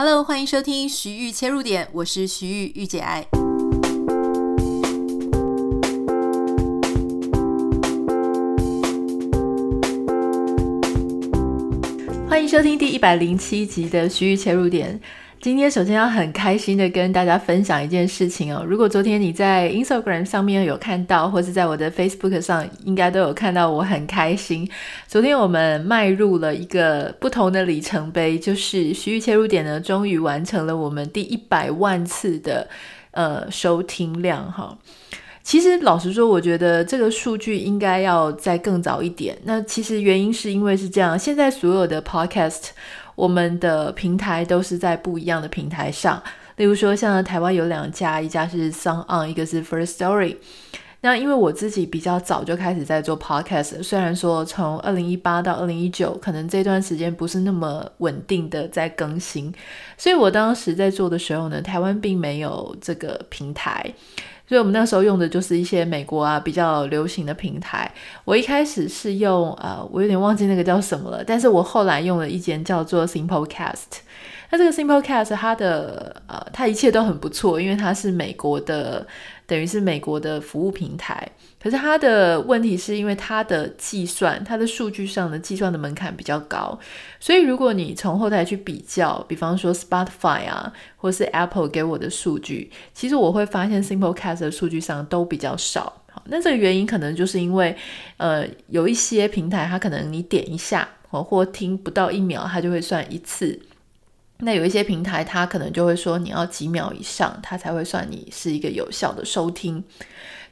Hello，欢迎收听徐玉切入点，我是徐玉玉姐爱。欢迎收听第一百零七集的徐玉切入点。今天首先要很开心的跟大家分享一件事情哦。如果昨天你在 Instagram 上面有看到，或是在我的 Facebook 上，应该都有看到，我很开心。昨天我们迈入了一个不同的里程碑，就是徐玉切入点呢，终于完成了我们第一百万次的呃收听量哈。其实老实说，我觉得这个数据应该要再更早一点。那其实原因是因为是这样，现在所有的 Podcast。我们的平台都是在不一样的平台上，例如说，像台湾有两家，一家是 s o n g On，一个是 First Story。那因为我自己比较早就开始在做 Podcast，虽然说从二零一八到二零一九，可能这段时间不是那么稳定的在更新，所以我当时在做的时候呢，台湾并没有这个平台。所以我们那时候用的就是一些美国啊比较流行的平台。我一开始是用呃，我有点忘记那个叫什么了，但是我后来用了一间叫做 Simplecast。那这个 Simplecast 它的呃，它一切都很不错，因为它是美国的。等于是美国的服务平台，可是它的问题是因为它的计算，它的数据上的计算的门槛比较高，所以如果你从后台去比较，比方说 Spotify 啊，或是 Apple 给我的数据，其实我会发现 Simplecast 的数据上都比较少。好，那这个原因可能就是因为，呃，有一些平台它可能你点一下，或听不到一秒，它就会算一次。那有一些平台，它可能就会说你要几秒以上，它才会算你是一个有效的收听。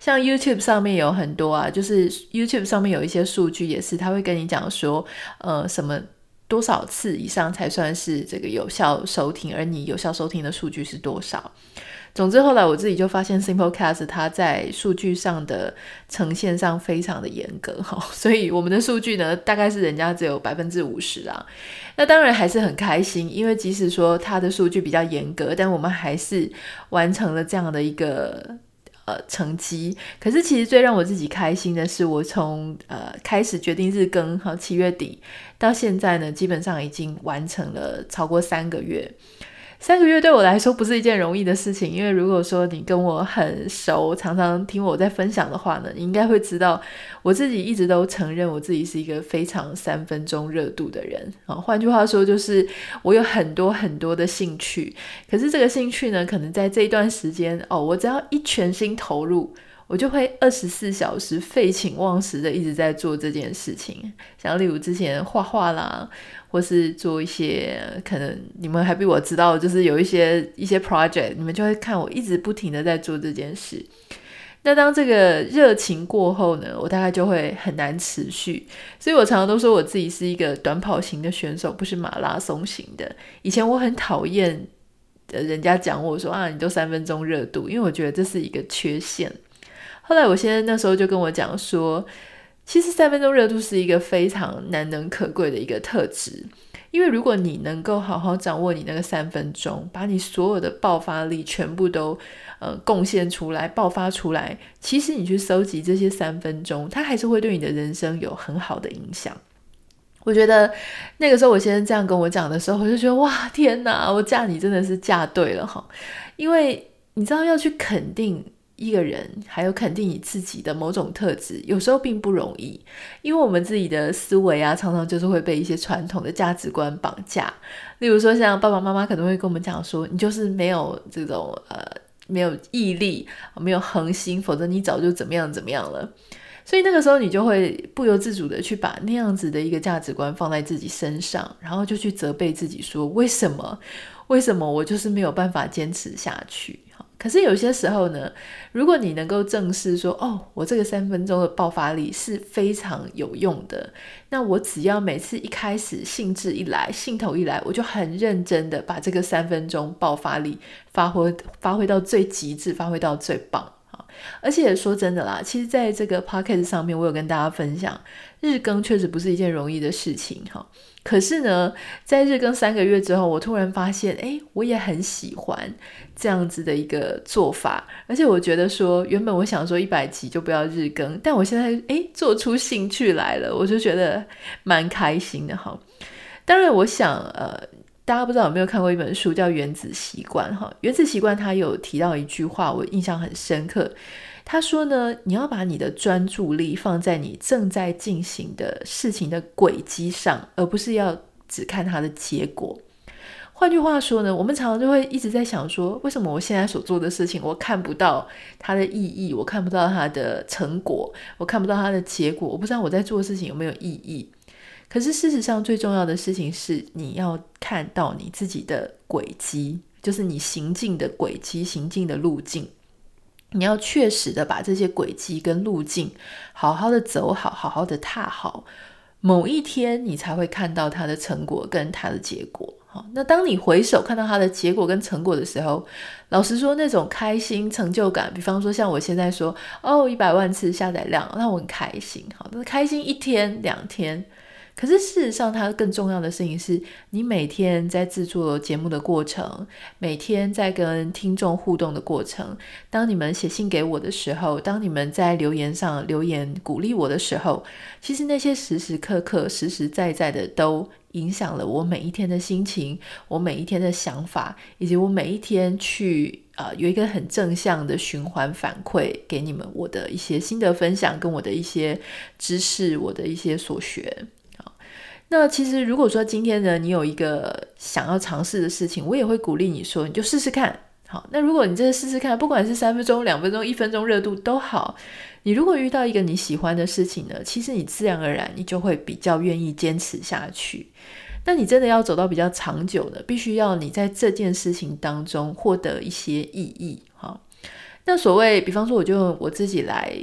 像 YouTube 上面有很多啊，就是 YouTube 上面有一些数据也是，它会跟你讲说，呃，什么多少次以上才算是这个有效收听，而你有效收听的数据是多少。总之，后来我自己就发现，Simplecast 它在数据上的呈现上非常的严格 哈，所以我们的数据呢，大概是人家只有百分之五十啊。那当然还是很开心，因为即使说它的数据比较严格，但我们还是完成了这样的一个呃成绩。可是其实最让我自己开心的是，我从呃开始决定日更和，七月底到现在呢，基本上已经完成了超过三个月。三个月对我来说不是一件容易的事情，因为如果说你跟我很熟，常常听我在分享的话呢，你应该会知道，我自己一直都承认我自己是一个非常三分钟热度的人啊。换句话说，就是我有很多很多的兴趣，可是这个兴趣呢，可能在这一段时间哦，我只要一全心投入。我就会二十四小时废寝忘食的一直在做这件事情，像例如之前画画啦，或是做一些可能你们还比我知道，就是有一些一些 project，你们就会看我一直不停的在做这件事。那当这个热情过后呢，我大概就会很难持续。所以我常常都说我自己是一个短跑型的选手，不是马拉松型的。以前我很讨厌人家讲我说啊，你都三分钟热度，因为我觉得这是一个缺陷。后来我先生那时候就跟我讲说，其实三分钟热度是一个非常难能可贵的一个特质，因为如果你能够好好掌握你那个三分钟，把你所有的爆发力全部都呃贡献出来、爆发出来，其实你去收集这些三分钟，它还是会对你的人生有很好的影响。我觉得那个时候我先生这样跟我讲的时候，我就觉得哇，天哪，我嫁你真的是嫁对了哈，因为你知道要去肯定。一个人还有肯定你自己的某种特质，有时候并不容易，因为我们自己的思维啊，常常就是会被一些传统的价值观绑架。例如说，像爸爸妈妈可能会跟我们讲说，你就是没有这种呃，没有毅力，没有恒心，否则你早就怎么样怎么样了。所以那个时候，你就会不由自主的去把那样子的一个价值观放在自己身上，然后就去责备自己说，为什么？为什么我就是没有办法坚持下去？可是有些时候呢，如果你能够正视说，哦，我这个三分钟的爆发力是非常有用的，那我只要每次一开始兴致一来，兴头一来，我就很认真的把这个三分钟爆发力发挥发挥到最极致，发挥到最棒。而且说真的啦，其实在这个 podcast 上面，我有跟大家分享，日更确实不是一件容易的事情哈。可是呢，在日更三个月之后，我突然发现，诶，我也很喜欢这样子的一个做法。而且我觉得说，原本我想说一百集就不要日更，但我现在诶，做出兴趣来了，我就觉得蛮开心的哈。当然，我想呃。大家不知道有没有看过一本书叫《原子习惯》哈，《原子习惯》它有提到一句话，我印象很深刻。他说呢，你要把你的专注力放在你正在进行的事情的轨迹上，而不是要只看它的结果。换句话说呢，我们常常就会一直在想说，为什么我现在所做的事情，我看不到它的意义，我看不到它的成果，我看不到它的结果，我不知道我在做的事情有没有意义。可是事实上，最重要的事情是你要看到你自己的轨迹，就是你行进的轨迹、行进的路径。你要确实的把这些轨迹跟路径好好的走好，好好的踏好，某一天你才会看到它的成果跟它的结果。好，那当你回首看到它的结果跟成果的时候，老实说，那种开心成就感，比方说像我现在说，哦，一百万次下载量，那我很开心。好，那开心一天两天。可是事实上，它更重要的事情是你每天在制作节目的过程，每天在跟听众互动的过程。当你们写信给我的时候，当你们在留言上留言鼓励我的时候，其实那些时时刻刻、实实在在的都影响了我每一天的心情，我每一天的想法，以及我每一天去呃有一个很正向的循环反馈给你们我的一些心得分享，跟我的一些知识，我的一些所学。那其实，如果说今天呢，你有一个想要尝试的事情，我也会鼓励你说，你就试试看。好，那如果你真的试试看，不管是三分钟、两分钟、一分钟热度都好，你如果遇到一个你喜欢的事情呢，其实你自然而然你就会比较愿意坚持下去。那你真的要走到比较长久的，必须要你在这件事情当中获得一些意义。好，那所谓，比方说，我就我自己来。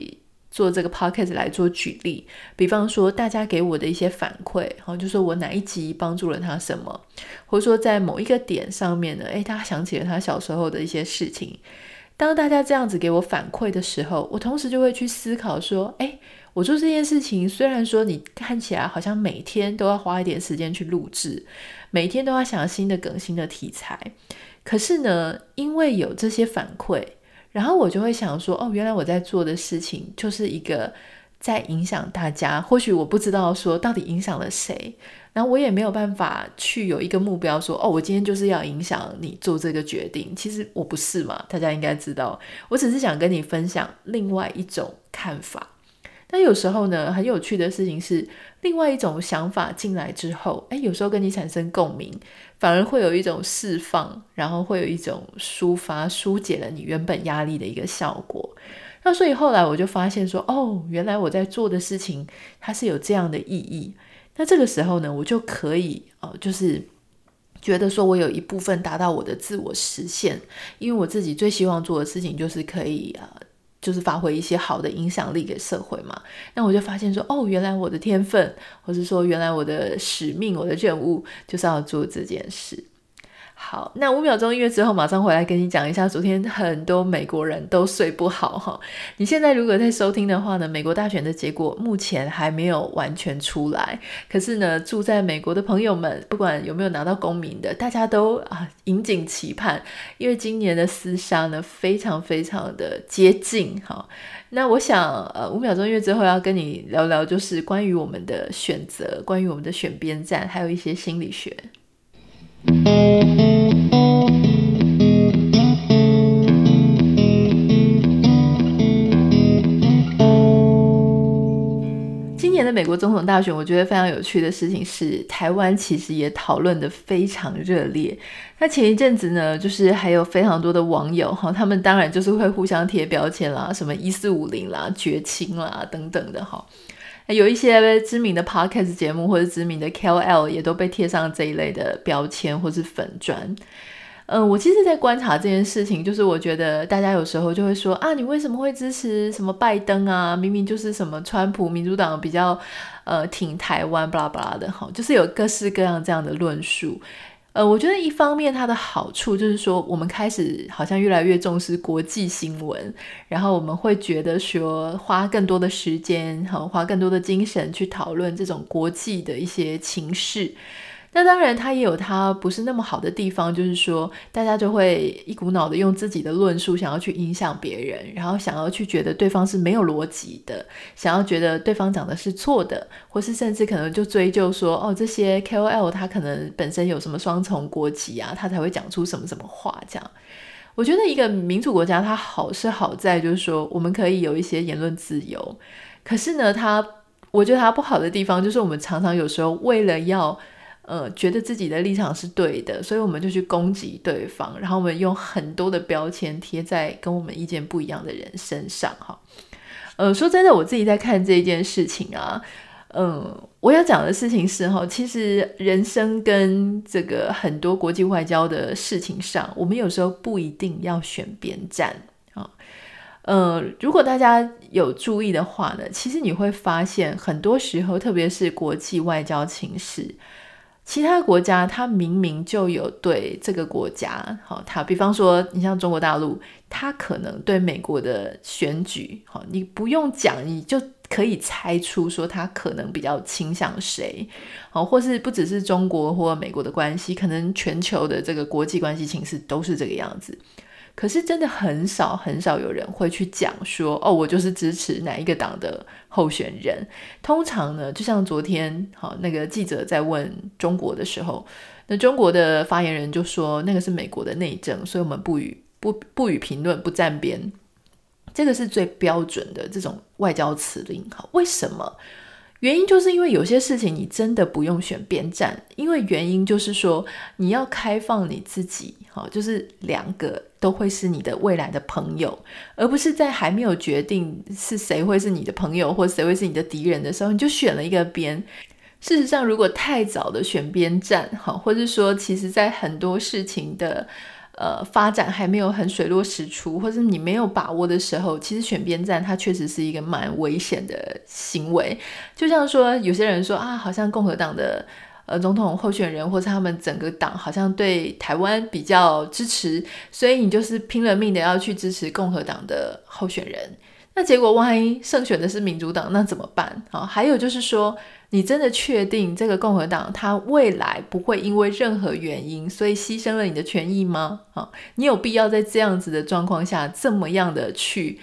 做这个 podcast 来做举例，比方说大家给我的一些反馈，好，就说我哪一集帮助了他什么，或者说在某一个点上面呢，诶，他想起了他小时候的一些事情。当大家这样子给我反馈的时候，我同时就会去思考说，诶，我做这件事情，虽然说你看起来好像每天都要花一点时间去录制，每天都要想新的更、新的题材，可是呢，因为有这些反馈。然后我就会想说，哦，原来我在做的事情就是一个在影响大家。或许我不知道说到底影响了谁，然后我也没有办法去有一个目标说，哦，我今天就是要影响你做这个决定。其实我不是嘛，大家应该知道。我只是想跟你分享另外一种看法。那有时候呢，很有趣的事情是，另外一种想法进来之后，诶，有时候跟你产生共鸣。反而会有一种释放，然后会有一种抒发、疏解了你原本压力的一个效果。那所以后来我就发现说，哦，原来我在做的事情它是有这样的意义。那这个时候呢，我就可以哦，就是觉得说我有一部分达到我的自我实现，因为我自己最希望做的事情就是可以啊。就是发挥一些好的影响力给社会嘛，那我就发现说，哦，原来我的天分，或是说原来我的使命，我的任务就是要做这件事。好，那五秒钟音乐之后，马上回来跟你讲一下，昨天很多美国人都睡不好哈。你现在如果在收听的话呢，美国大选的结果目前还没有完全出来，可是呢，住在美国的朋友们，不管有没有拿到公民的，大家都啊引颈期盼，因为今年的厮杀呢非常非常的接近哈。那我想，呃，五秒钟音乐之后要跟你聊聊，就是关于我们的选择，关于我们的选边站，还有一些心理学。美国总统大选，我觉得非常有趣的事情是，台湾其实也讨论得非常热烈。那前一阵子呢，就是还有非常多的网友哈，他们当然就是会互相贴标签啦，什么一四五零啦、绝亲啦等等的哈。有一些知名的 podcast 节目或者知名的 KOL 也都被贴上这一类的标签或是粉砖。嗯、我其实，在观察这件事情，就是我觉得大家有时候就会说啊，你为什么会支持什么拜登啊？明明就是什么川普，民主党比较呃挺台湾，巴拉巴拉的哈，就是有各式各样这样的论述。呃，我觉得一方面它的好处就是说，我们开始好像越来越重视国际新闻，然后我们会觉得说，花更多的时间，哈，花更多的精神去讨论这种国际的一些情势。那当然，它也有它不是那么好的地方，就是说，大家就会一股脑的用自己的论述，想要去影响别人，然后想要去觉得对方是没有逻辑的，想要觉得对方讲的是错的，或是甚至可能就追究说，哦，这些 KOL 他可能本身有什么双重国籍啊，他才会讲出什么什么话这样。我觉得一个民主国家，它好是好在就是说，我们可以有一些言论自由，可是呢，它我觉得它不好的地方就是我们常常有时候为了要。呃，觉得自己的立场是对的，所以我们就去攻击对方，然后我们用很多的标签贴在跟我们意见不一样的人身上，哈。呃，说真的，我自己在看这件事情啊，嗯、我要讲的事情是哈，其实人生跟这个很多国际外交的事情上，我们有时候不一定要选边站啊。呃，如果大家有注意的话呢，其实你会发现，很多时候，特别是国际外交情势。其他国家，它明明就有对这个国家，好，它比方说，你像中国大陆，它可能对美国的选举，好，你不用讲，你就可以猜出说它可能比较倾向谁，好，或是不只是中国或美国的关系，可能全球的这个国际关系情势都是这个样子。可是真的很少很少有人会去讲说哦，我就是支持哪一个党的候选人。通常呢，就像昨天好那个记者在问中国的时候，那中国的发言人就说那个是美国的内政，所以我们不予不不予评论，不站边。这个是最标准的这种外交辞令。好，为什么？原因就是因为有些事情你真的不用选边站，因为原因就是说你要开放你自己，好，就是两个都会是你的未来的朋友，而不是在还没有决定是谁会是你的朋友或谁会是你的敌人的时候，你就选了一个边。事实上，如果太早的选边站，好，或者说其实在很多事情的。呃，发展还没有很水落石出，或者你没有把握的时候，其实选边站它确实是一个蛮危险的行为。就像说，有些人说啊，好像共和党的呃总统候选人或者他们整个党好像对台湾比较支持，所以你就是拼了命的要去支持共和党的候选人。那结果万一胜选的是民主党，那怎么办？啊，还有就是说。你真的确定这个共和党他未来不会因为任何原因，所以牺牲了你的权益吗？啊，你有必要在这样子的状况下这么样的去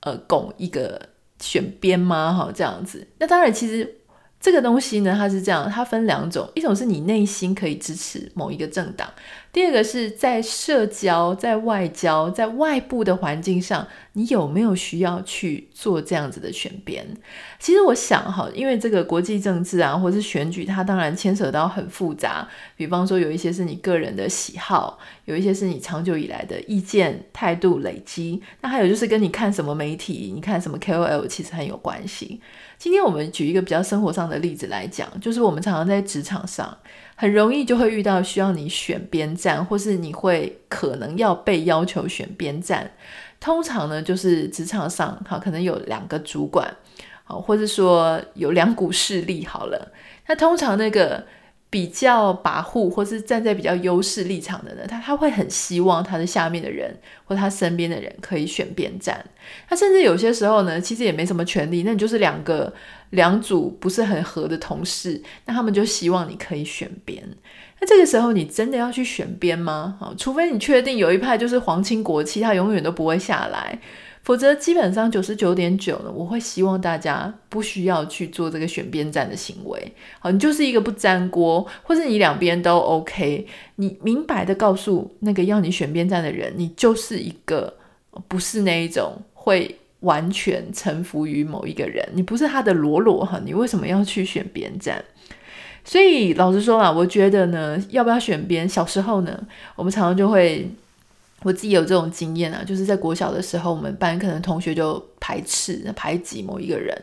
呃拱一个选边吗？哈，这样子，那当然其实。这个东西呢，它是这样，它分两种，一种是你内心可以支持某一个政党，第二个是在社交、在外交、在外部的环境上，你有没有需要去做这样子的选边？其实我想哈，因为这个国际政治啊，或是选举，它当然牵扯到很复杂，比方说有一些是你个人的喜好，有一些是你长久以来的意见态度累积，那还有就是跟你看什么媒体，你看什么 KOL，其实很有关系。今天我们举一个比较生活上的例子来讲，就是我们常常在职场上很容易就会遇到需要你选边站，或是你会可能要被要求选边站。通常呢，就是职场上好，可能有两个主管，好，或者说有两股势力好了。那通常那个。比较跋扈，或是站在比较优势立场的人，他他会很希望他的下面的人或他身边的人可以选边站。他甚至有些时候呢，其实也没什么权利，那你就是两个两组不是很合的同事，那他们就希望你可以选边。那这个时候你真的要去选边吗？好，除非你确定有一派就是皇亲国戚，他永远都不会下来。否则，基本上九十九点九呢，我会希望大家不需要去做这个选边站的行为。好，你就是一个不粘锅，或是你两边都 OK，你明白的告诉那个要你选边站的人，你就是一个不是那一种会完全臣服于某一个人，你不是他的喽啰哈，你为什么要去选边站？所以老实说啦，我觉得呢，要不要选边？小时候呢，我们常常就会。我自己有这种经验啊，就是在国小的时候，我们班可能同学就排斥、排挤某一个人，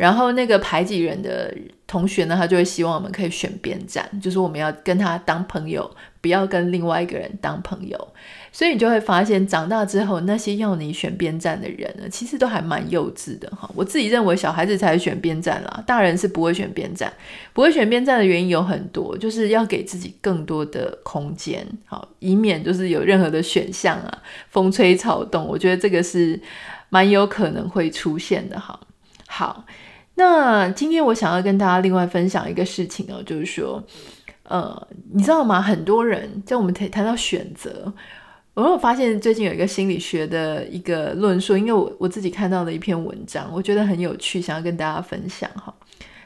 然后那个排挤人的同学呢，他就会希望我们可以选边站，就是我们要跟他当朋友，不要跟另外一个人当朋友。所以你就会发现，长大之后那些要你选边站的人呢，其实都还蛮幼稚的哈。我自己认为小孩子才选边站啦，大人是不会选边站。不会选边站的原因有很多，就是要给自己更多的空间，好，以免就是有任何的选项啊，风吹草动。我觉得这个是蛮有可能会出现的哈。好，那今天我想要跟大家另外分享一个事情哦，就是说。呃，你知道吗？很多人在我们谈谈到选择，我有发现最近有一个心理学的一个论述，因为我我自己看到的一篇文章，我觉得很有趣，想要跟大家分享哈。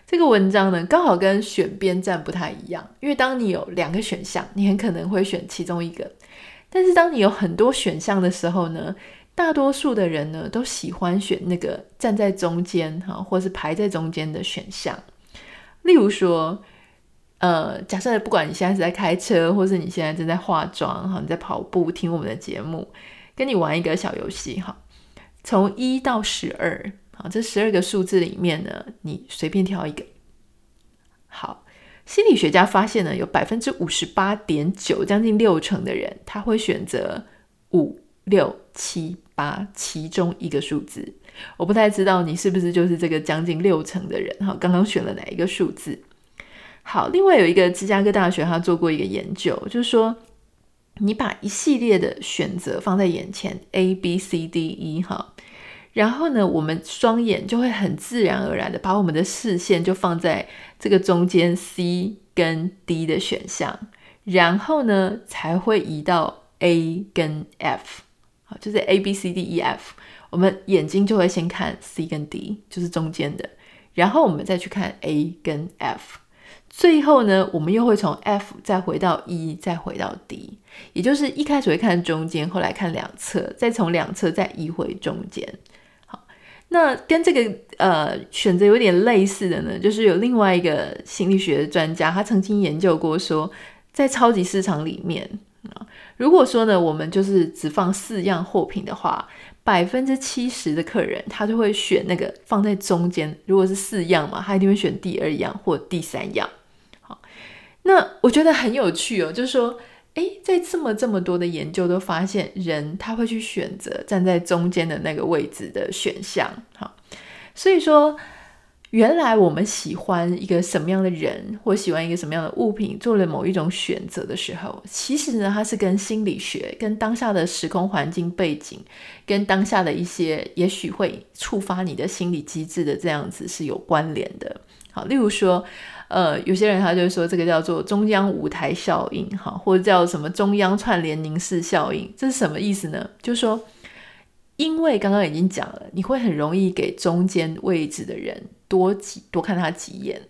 这个文章呢，刚好跟选边站不太一样，因为当你有两个选项，你很可能会选其中一个；但是当你有很多选项的时候呢，大多数的人呢都喜欢选那个站在中间哈，或是排在中间的选项。例如说，呃，假设不管你现在是在开车，或是你现在正在化妆哈，你在跑步听我们的节目，跟你玩一个小游戏哈，从一到十二。好，这十二个数字里面呢，你随便挑一个。好，心理学家发现呢，有百分之五十八点九，将近六成的人，他会选择五六七八其中一个数字。我不太知道你是不是就是这个将近六成的人。哈，刚刚选了哪一个数字？好，另外有一个芝加哥大学，他做过一个研究，就是说，你把一系列的选择放在眼前，A B C D E，哈。然后呢，我们双眼就会很自然而然的把我们的视线就放在这个中间 C 跟 D 的选项，然后呢才会移到 A 跟 F，就是 A B C D E F，我们眼睛就会先看 C 跟 D，就是中间的，然后我们再去看 A 跟 F，最后呢，我们又会从 F 再回到 E，再回到 D，也就是一开始会看中间，后来看两侧，再从两侧再移回中间。好那跟这个呃选择有点类似的呢，就是有另外一个心理学的专家，他曾经研究过说，在超级市场里面，如果说呢，我们就是只放四样货品的话，百分之七十的客人他就会选那个放在中间。如果是四样嘛，他一定会选第二样或第三样。好，那我觉得很有趣哦，就是说。诶，在这么这么多的研究都发现，人他会去选择站在中间的那个位置的选项。好，所以说，原来我们喜欢一个什么样的人，或喜欢一个什么样的物品，做了某一种选择的时候，其实呢，它是跟心理学、跟当下的时空环境背景、跟当下的一些也许会触发你的心理机制的这样子是有关联的。好，例如说。呃，有些人他就说这个叫做中央舞台效应，哈，或者叫什么中央串联凝视效应，这是什么意思呢？就是说，因为刚刚已经讲了，你会很容易给中间位置的人多几多看他几眼，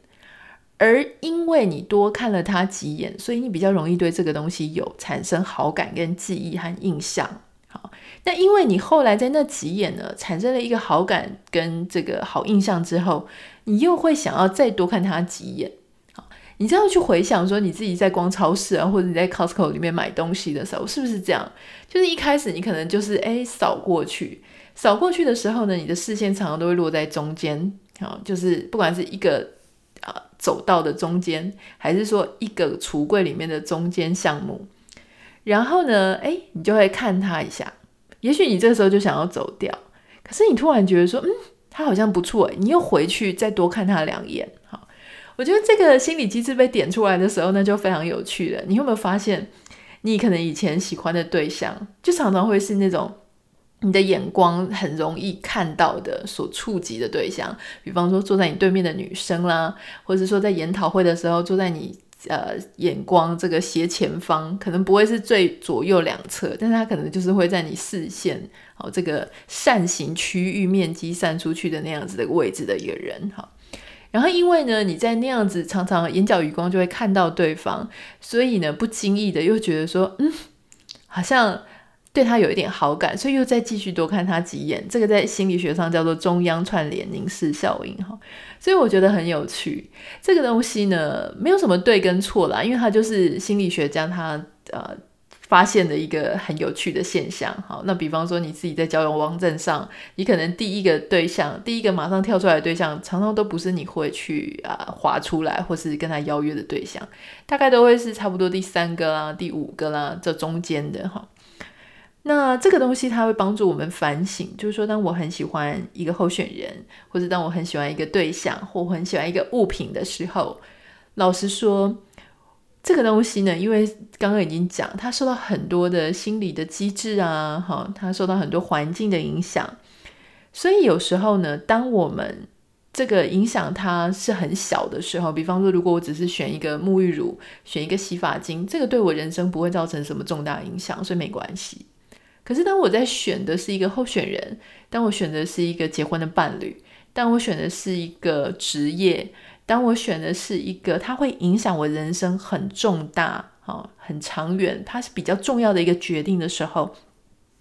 而因为你多看了他几眼，所以你比较容易对这个东西有产生好感跟记忆和印象。好，那因为你后来在那几眼呢，产生了一个好感跟这个好印象之后，你又会想要再多看他几眼。好，你这样去回想说，你自己在逛超市啊，或者你在 Costco 里面买东西的时候，是不是这样？就是一开始你可能就是诶扫过去，扫过去的时候呢，你的视线常常都会落在中间。好，就是不管是一个啊、走道的中间，还是说一个橱柜里面的中间项目。然后呢，哎，你就会看他一下，也许你这时候就想要走掉，可是你突然觉得说，嗯，他好像不错，你又回去再多看他两眼。好，我觉得这个心理机制被点出来的时候，那就非常有趣了。你有没有发现，你可能以前喜欢的对象，就常常会是那种你的眼光很容易看到的、所触及的对象，比方说坐在你对面的女生啦，或者说在研讨会的时候坐在你。呃，眼光这个斜前方可能不会是最左右两侧，但是它可能就是会在你视线、哦、这个扇形区域面积散出去的那样子的位置的一个人哈。然后因为呢，你在那样子常常眼角余光就会看到对方，所以呢，不经意的又觉得说，嗯，好像。对他有一点好感，所以又再继续多看他几眼。这个在心理学上叫做中央串联凝视效应哈，所以我觉得很有趣。这个东西呢，没有什么对跟错啦，因为它就是心理学家他呃发现的一个很有趣的现象。好，那比方说你自己在交友网站上，你可能第一个对象，第一个马上跳出来的对象，常常都不是你会去啊划出来或是跟他邀约的对象，大概都会是差不多第三个啦、第五个啦这中间的哈。那这个东西它会帮助我们反省，就是说，当我很喜欢一个候选人，或者当我很喜欢一个对象，或我很喜欢一个物品的时候，老实说，这个东西呢，因为刚刚已经讲，它受到很多的心理的机制啊，哈，它受到很多环境的影响，所以有时候呢，当我们这个影响它是很小的时候，比方说，如果我只是选一个沐浴乳，选一个洗发精，这个对我人生不会造成什么重大影响，所以没关系。可是当我在选的是一个候选人，当我选的是一个结婚的伴侣，当我选的是一个职业，当我选的是一个它会影响我人生很重大、哦、很长远，它是比较重要的一个决定的时候。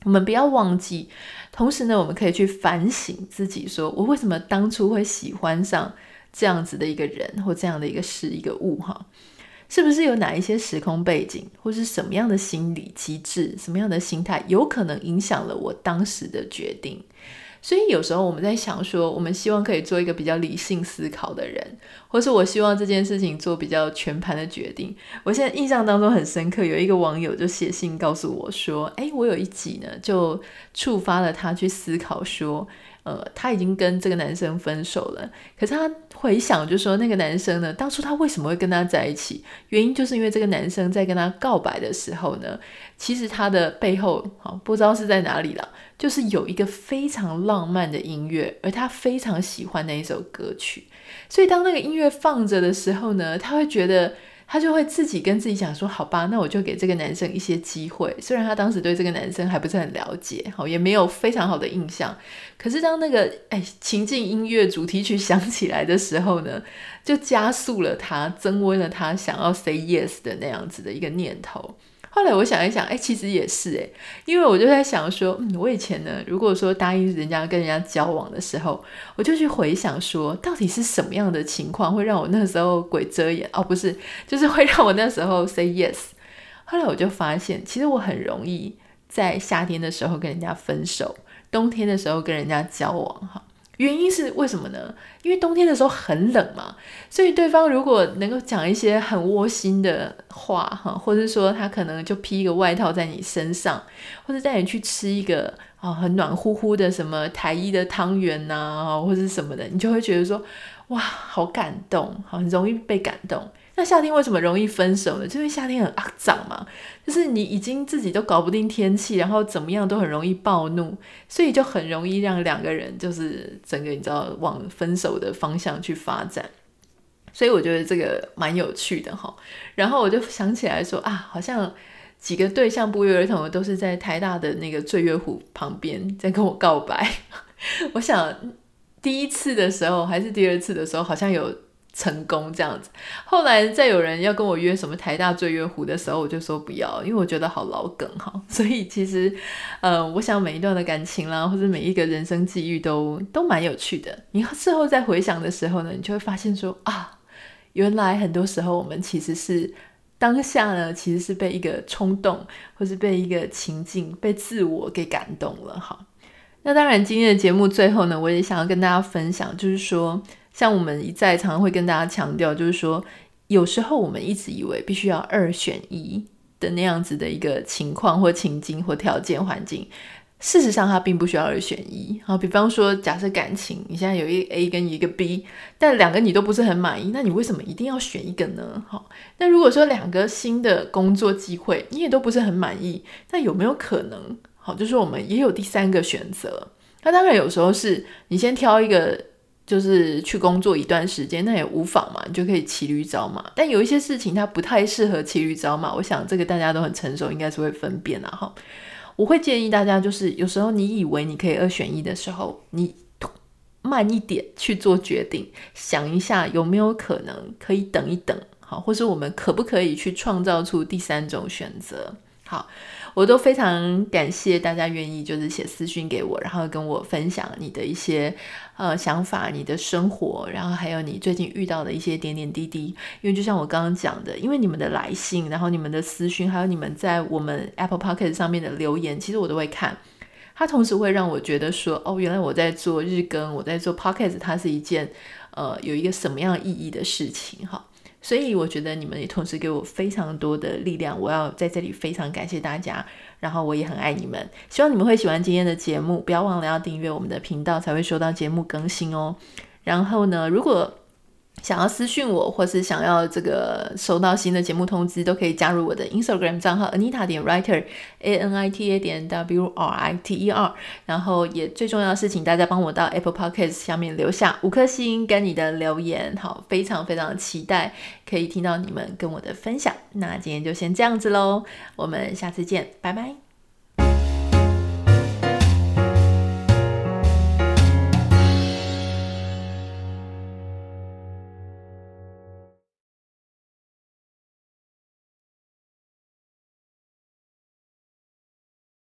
我们不要忘记，同时呢，我们可以去反省自己说，说我为什么当初会喜欢上这样子的一个人或这样的一个事、一个物？哈，是不是有哪一些时空背景，或是什么样的心理机制、什么样的心态，有可能影响了我当时的决定？所以有时候我们在想说，我们希望可以做一个比较理性思考的人，或是我希望这件事情做比较全盘的决定。我现在印象当中很深刻，有一个网友就写信告诉我说：“哎，我有一集呢，就触发了他去思考说。”呃，他已经跟这个男生分手了，可是他回想，就说那个男生呢，当初他为什么会跟他在一起？原因就是因为这个男生在跟他告白的时候呢，其实他的背后，好，不知道是在哪里了，就是有一个非常浪漫的音乐，而他非常喜欢那一首歌曲，所以当那个音乐放着的时候呢，他会觉得。她就会自己跟自己讲说：“好吧，那我就给这个男生一些机会。虽然她当时对这个男生还不是很了解，好，也没有非常好的印象。可是当那个哎情境音乐主题曲响起来的时候呢，就加速了她，增温了她想要 say yes 的那样子的一个念头。”后来我想一想，哎，其实也是哎，因为我就在想说，嗯，我以前呢，如果说答应人家跟人家交往的时候，我就去回想说，到底是什么样的情况会让我那时候鬼遮眼？哦，不是，就是会让我那时候 say yes。后来我就发现，其实我很容易在夏天的时候跟人家分手，冬天的时候跟人家交往，哈。原因是为什么呢？因为冬天的时候很冷嘛，所以对方如果能够讲一些很窝心的话哈，或者说他可能就披一个外套在你身上，或者带你去吃一个啊很暖乎乎的什么台一的汤圆呐，或者什么的，你就会觉得说哇，好感动，很容易被感动。那夏天为什么容易分手呢？就因为夏天很肮脏嘛，就是你已经自己都搞不定天气，然后怎么样都很容易暴怒，所以就很容易让两个人就是整个你知道往分手的方向去发展。所以我觉得这个蛮有趣的哈。然后我就想起来说啊，好像几个对象不约而同的都是在台大的那个醉月湖旁边在跟我告白。我想第一次的时候还是第二次的时候，好像有。成功这样子，后来再有人要跟我约什么台大醉月湖的时候，我就说不要，因为我觉得好老梗哈。所以其实，呃，我想每一段的感情啦，或者每一个人生际遇都都蛮有趣的。你事后再回想的时候呢，你就会发现说啊，原来很多时候我们其实是当下呢，其实是被一个冲动，或是被一个情境，被自我给感动了哈。那当然，今天的节目最后呢，我也想要跟大家分享，就是说。像我们一再常常会跟大家强调，就是说，有时候我们一直以为必须要二选一的那样子的一个情况或情境或条件环境，事实上它并不需要二选一。好，比方说，假设感情你现在有一 A 跟一个 B，但两个你都不是很满意，那你为什么一定要选一个呢？好，那如果说两个新的工作机会你也都不是很满意，那有没有可能？好，就是我们也有第三个选择。那当然有时候是你先挑一个。就是去工作一段时间，那也无妨嘛，你就可以骑驴找马。但有一些事情它不太适合骑驴找马，我想这个大家都很成熟，应该是会分辨啦哈。我会建议大家，就是有时候你以为你可以二选一的时候，你慢一点去做决定，想一下有没有可能可以等一等，好，或是我们可不可以去创造出第三种选择，好。我都非常感谢大家愿意就是写私讯给我，然后跟我分享你的一些呃想法、你的生活，然后还有你最近遇到的一些点点滴滴。因为就像我刚刚讲的，因为你们的来信，然后你们的私讯，还有你们在我们 Apple Podcast 上面的留言，其实我都会看。它同时会让我觉得说，哦，原来我在做日更，我在做 Podcast，它是一件呃有一个什么样意义的事情哈。所以我觉得你们也同时给我非常多的力量，我要在这里非常感谢大家，然后我也很爱你们，希望你们会喜欢今天的节目，不要忘了要订阅我们的频道，才会收到节目更新哦。然后呢，如果想要私讯我，或是想要这个收到新的节目通知，都可以加入我的 Instagram 账号 Anita 点 Writer A N I T A 点 W R I T E R。然后也最重要的是，请大家帮我到 Apple Podcast 下面留下五颗星跟你的留言，好，非常非常期待可以听到你们跟我的分享。那今天就先这样子喽，我们下次见，拜拜。